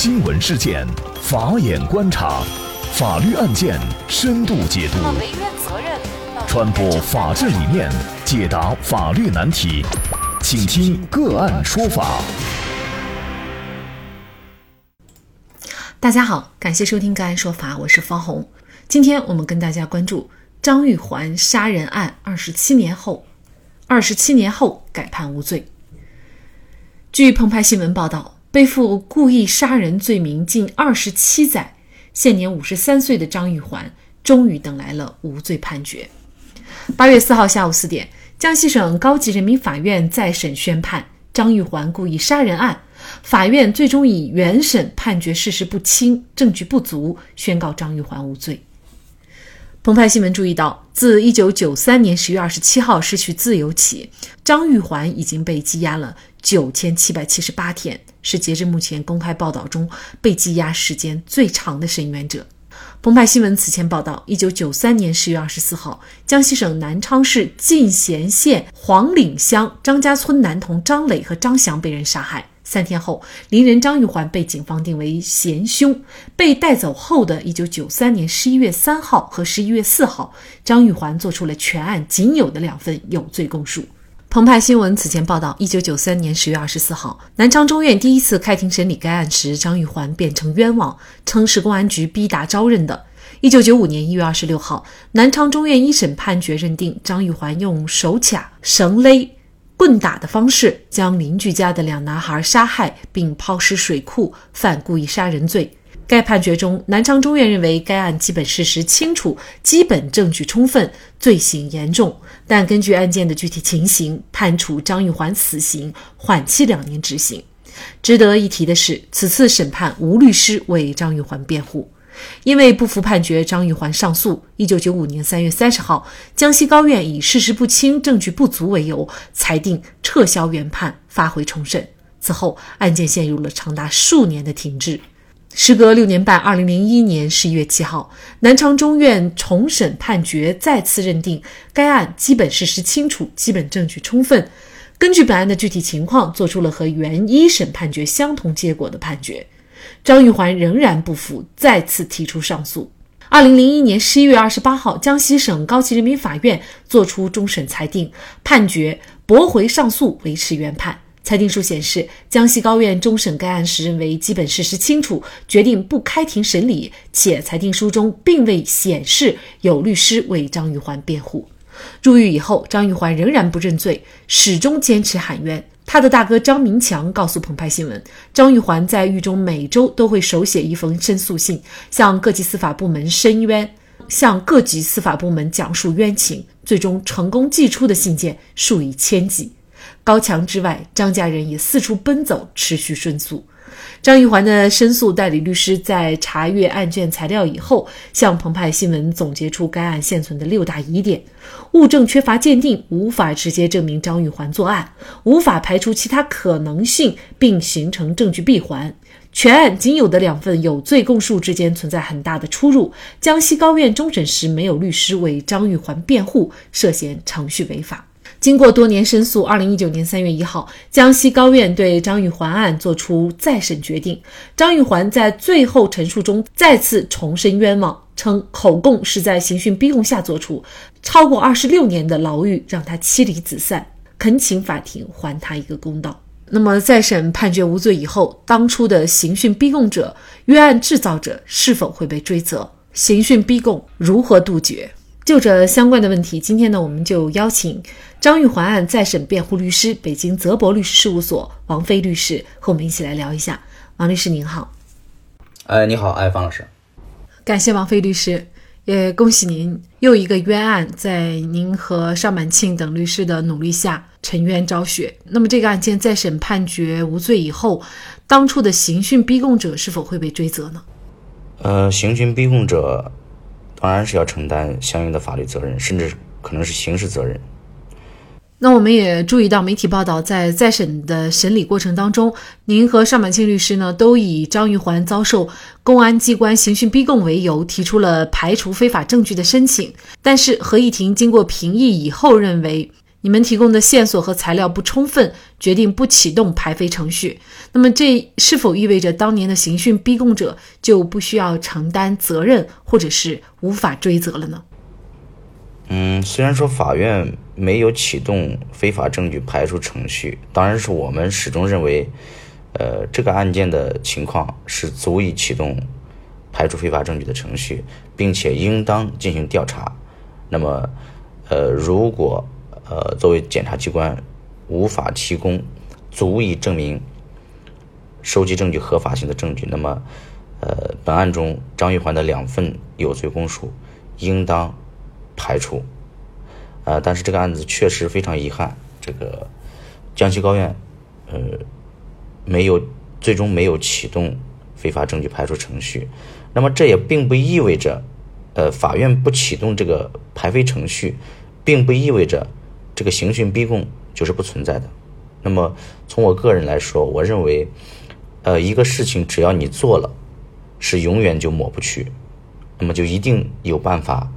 新闻事件，法眼观察，法律案件深度解读，传播法治理念，解答法律难题，请听个案说法。大家好，感谢收听个案说法，我是方红。今天我们跟大家关注张玉环杀人案，二十七年后，二十七年后改判无罪。据澎湃新闻报道。背负故意杀人罪名近二十七载，现年五十三岁的张玉环终于等来了无罪判决。八月四号下午四点，江西省高级人民法院再审宣判张玉环故意杀人案，法院最终以原审判决事实不清、证据不足，宣告张玉环无罪。澎湃新闻注意到，自一九九三年十月二十七号失去自由起，张玉环已经被羁押了九千七百七十八天，是截至目前公开报道中被羁押时间最长的申冤者。澎湃新闻此前报道，一九九三年十月二十四号，江西省南昌市进贤县黄岭乡张家村男童张磊和张翔被人杀害。三天后，邻人张玉环被警方定为嫌凶。被带走后的一九九三年十一月三号和十一月四号，张玉环做出了全案仅有的两份有罪供述。澎湃新闻此前报道，一九九三年十月二十四号，南昌中院第一次开庭审理该案时，张玉环辩称冤枉，称是公安局逼打招认的。一九九五年一月二十六号，南昌中院一审判决认定张玉环用手卡、绳勒。棍打的方式将邻居家的两男孩杀害并抛尸水库，犯故意杀人罪。该判决中，南昌中院认为该案基本事实清楚，基本证据充分，罪行严重，但根据案件的具体情形，判处张玉环死刑，缓期两年执行。值得一提的是，此次审判无律师为张玉环辩护。因为不服判决，张玉环上诉。一九九五年三月三十号，江西高院以事实不清、证据不足为由，裁定撤销原判，发回重审。此后，案件陷入了长达数年的停滞。时隔六年半，二零零一年十一月七号，南昌中院重审判决再次认定该案基本事实清楚、基本证据充分，根据本案的具体情况，作出了和原一审判决相同结果的判决。张玉环仍然不服，再次提出上诉。二零零一年十一月二十八号，江西省高级人民法院作出终审裁定，判决驳回上诉，维持原判。裁定书显示，江西高院终审该案时认为基本事实清楚，决定不开庭审理，且裁定书中并未显示有律师为张玉环辩护。入狱以后，张玉环仍然不认罪，始终坚持喊冤。他的大哥张明强告诉澎湃新闻，张玉环在狱中每周都会手写一封申诉信，向各级司法部门申冤，向各级司法部门讲述冤情，最终成功寄出的信件数以千计。高墙之外，张家人也四处奔走，持续申诉。张玉环的申诉代理律师在查阅案卷材料以后，向澎湃新闻总结出该案现存的六大疑点：物证缺乏鉴定，无法直接证明张玉环作案，无法排除其他可能性并形成证据闭环；全案仅有的两份有罪供述之间存在很大的出入；江西高院终审时没有律师为张玉环辩护，涉嫌程序违法。经过多年申诉，二零一九年三月一号，江西高院对张玉环案作出再审决定。张玉环在最后陈述中再次重申冤枉，称口供是在刑讯逼供下作出，超过二十六年的牢狱让他妻离子散，恳请法庭还他一个公道。那么，再审判决无罪以后，当初的刑讯逼供者、冤案制造者是否会被追责？刑讯逼供如何杜绝？就这相关的问题，今天呢，我们就邀请张玉环案再审辩护律师、北京泽博律师事务所王飞律师和我们一起来聊一下。王律师您好，哎，你好，哎，方老师，感谢王飞律师，也恭喜您又一个冤案在您和尚满庆等律师的努力下沉冤昭雪。那么这个案件再审判决无罪以后，当初的刑讯逼供者是否会被追责呢？呃，刑讯逼供者。当然是要承担相应的法律责任，甚至可能是刑事责任。那我们也注意到媒体报道，在再审的审理过程当中，您和尚满庆律师呢都以张玉环遭受公安机关刑讯逼供为由，提出了排除非法证据的申请。但是合议庭经过评议以后认为，你们提供的线索和材料不充分，决定不启动排非程序。那么，这是否意味着当年的刑讯逼供者就不需要承担责任，或者是无法追责了呢？嗯，虽然说法院没有启动非法证据排除程序，当然是我们始终认为，呃，这个案件的情况是足以启动排除非法证据的程序，并且应当进行调查。那么，呃，如果呃，作为检察机关无法提供足以证明收集证据合法性的证据，那么，呃，本案中张玉环的两份有罪供述应当排除。呃，但是这个案子确实非常遗憾，这个江西高院呃没有最终没有启动非法证据排除程序。那么这也并不意味着，呃，法院不启动这个排非程序，并不意味着。这个刑讯逼供就是不存在的。那么从我个人来说，我认为，呃，一个事情只要你做了，是永远就抹不去，那么就一定有办法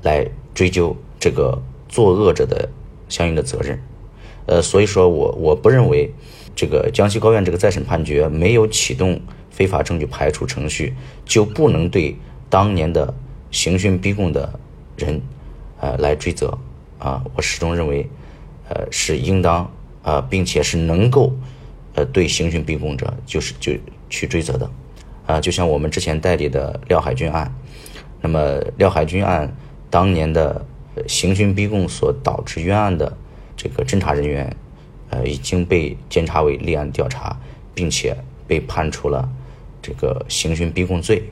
来追究这个作恶者的相应的责任。呃，所以说我我不认为这个江西高院这个再审判决没有启动非法证据排除程序，就不能对当年的刑讯逼供的人，呃，来追责。啊，我始终认为，呃，是应当啊，并且是能够，呃，对刑讯逼供者就是就去追责的，啊，就像我们之前代理的廖海军案，那么廖海军案当年的刑讯逼供所导致冤案的这个侦查人员，呃，已经被监察委立案调查，并且被判处了这个刑讯逼供罪。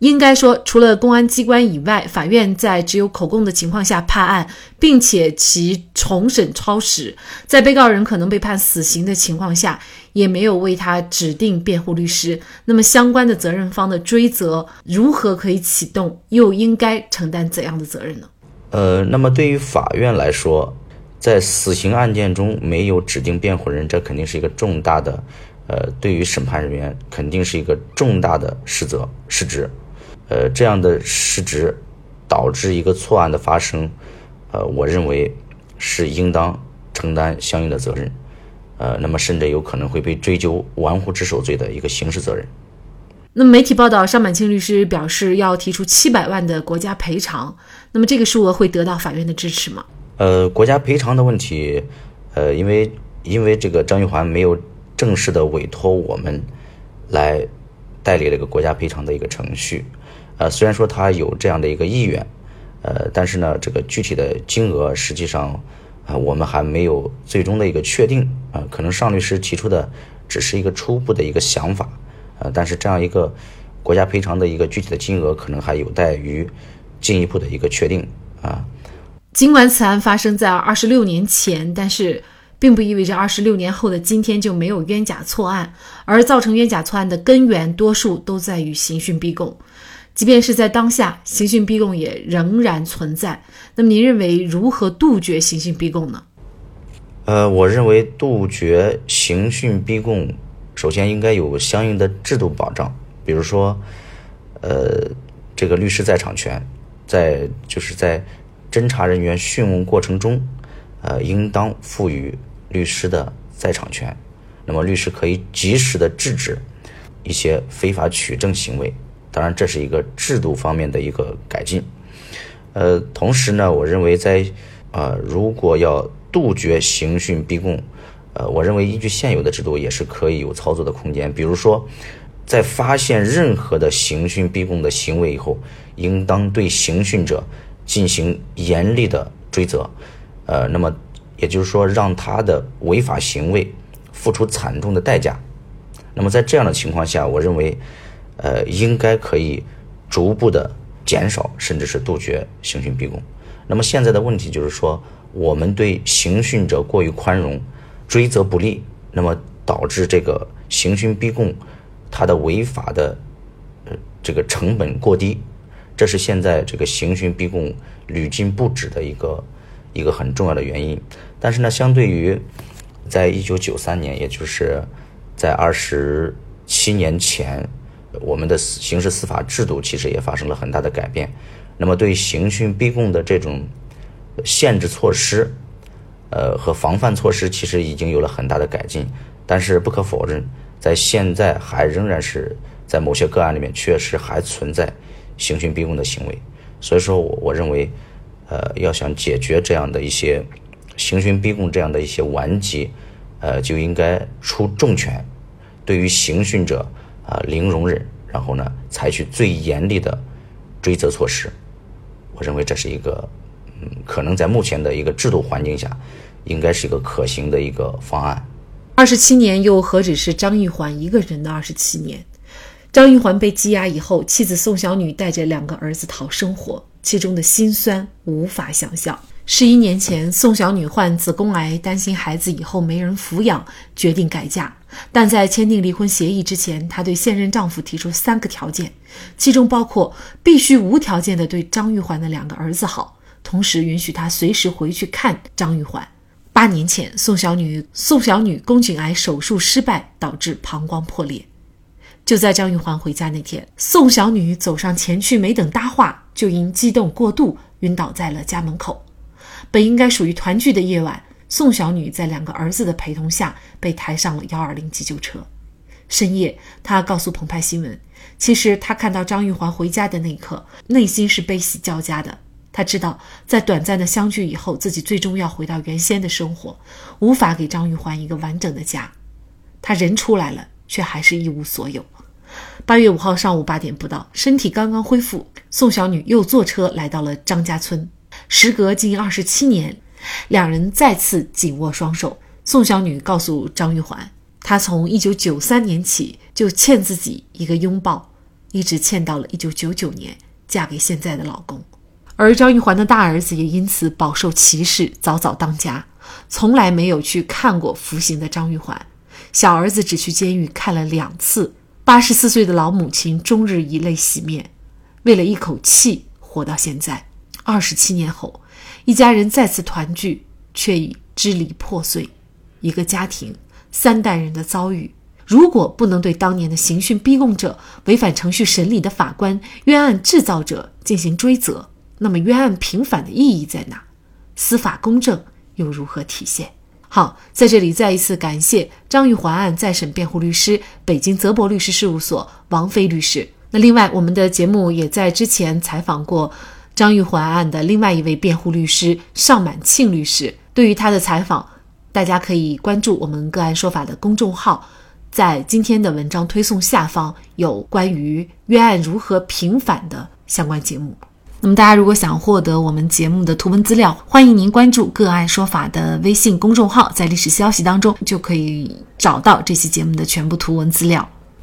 应该说，除了公安机关以外，法院在只有口供的情况下判案，并且其重审超时，在被告人可能被判死刑的情况下，也没有为他指定辩护律师。那么，相关的责任方的追责如何可以启动？又应该承担怎样的责任呢？呃，那么对于法院来说，在死刑案件中没有指定辩护人，这肯定是一个重大的，呃，对于审判人员肯定是一个重大的失责失职。呃，这样的失职导致一个错案的发生，呃，我认为是应当承担相应的责任，呃，那么甚至有可能会被追究玩忽职守罪的一个刑事责任。那么媒体报道，尚满清律师表示要提出七百万的国家赔偿，那么这个数额会得到法院的支持吗？呃，国家赔偿的问题，呃，因为因为这个张玉环没有正式的委托我们来代理这个国家赔偿的一个程序。呃，虽然说他有这样的一个意愿，呃，但是呢，这个具体的金额实际上，啊，我们还没有最终的一个确定，啊，可能尚律师提出的只是一个初步的一个想法，呃，但是这样一个国家赔偿的一个具体的金额，可能还有待于进一步的一个确定，啊。尽管此案发生在二十六年前，但是并不意味着二十六年后的今天就没有冤假错案，而造成冤假错案的根源，多数都在于刑讯逼供。即便是在当下，刑讯逼供也仍然存在。那么，您认为如何杜绝刑讯逼供呢？呃，我认为杜绝刑讯逼供，首先应该有相应的制度保障，比如说，呃，这个律师在场权，在就是在侦查人员讯问过程中，呃，应当赋予律师的在场权，那么律师可以及时的制止一些非法取证行为。当然，这是一个制度方面的一个改进。呃，同时呢，我认为在呃，如果要杜绝刑讯逼供，呃，我认为依据现有的制度也是可以有操作的空间。比如说，在发现任何的刑讯逼供的行为以后，应当对刑讯者进行严厉的追责。呃，那么也就是说，让他的违法行为付出惨重的代价。那么在这样的情况下，我认为。呃，应该可以逐步的减少，甚至是杜绝刑讯逼供。那么现在的问题就是说，我们对刑讯者过于宽容，追责不力，那么导致这个刑讯逼供它的违法的呃这个成本过低，这是现在这个刑讯逼供屡禁不止的一个一个很重要的原因。但是呢，相对于在一九九三年，也就是在二十七年前。我们的刑事司法制度其实也发生了很大的改变，那么对刑讯逼供的这种限制措施，呃和防范措施其实已经有了很大的改进，但是不可否认，在现在还仍然是在某些个案里面确实还存在刑讯逼供的行为，所以说，我我认为，呃，要想解决这样的一些刑讯逼供这样的一些顽疾，呃，就应该出重拳，对于刑讯者啊零容忍，然后呢，采取最严厉的追责措施。我认为这是一个，嗯，可能在目前的一个制度环境下，应该是一个可行的一个方案。二十七年又何止是张玉环一个人的二十七年？张玉环被羁押以后，妻子宋小女带着两个儿子讨生活，其中的辛酸无法想象。十一年前，宋小女患子宫癌，担心孩子以后没人抚养，决定改嫁。但在签订离婚协议之前，她对现任丈夫提出三个条件，其中包括必须无条件的对张玉环的两个儿子好，同时允许她随时回去看张玉环。八年前，宋小女宋小女宫颈癌手术失败，导致膀胱破裂。就在张玉环回家那天，宋小女走上前去，没等搭话，就因激动过度晕倒在了家门口。本应该属于团聚的夜晚，宋小女在两个儿子的陪同下被抬上了幺二零急救车。深夜，她告诉澎湃新闻，其实她看到张玉环回家的那一刻，内心是悲喜交加的。她知道，在短暂的相聚以后，自己最终要回到原先的生活，无法给张玉环一个完整的家。她人出来了，却还是一无所有。八月五号上午八点不到，身体刚刚恢复，宋小女又坐车来到了张家村。时隔近二十七年，两人再次紧握双手。宋小女告诉张玉环，她从一九九三年起就欠自己一个拥抱，一直欠到了一九九九年嫁给现在的老公。而张玉环的大儿子也因此饱受歧视，早早当家，从来没有去看过服刑的张玉环。小儿子只去监狱看了两次。八十四岁的老母亲终日以泪洗面，为了一口气活到现在。二十七年后，一家人再次团聚，却已支离破碎。一个家庭三代人的遭遇，如果不能对当年的刑讯逼供者、违反程序审理的法官、冤案制造者进行追责，那么冤案平反的意义在哪？司法公正又如何体现？好，在这里再一次感谢张玉环案再审辩护律师、北京泽博律师事务所王飞律师。那另外，我们的节目也在之前采访过张玉环案的另外一位辩护律师尚满庆律师。对于他的采访，大家可以关注我们“个案说法”的公众号，在今天的文章推送下方有关于冤案如何平反的相关节目。那么，大家如果想获得我们节目的图文资料，欢迎您关注“个案说法”的微信公众号，在历史消息当中就可以找到这期节目的全部图文资料。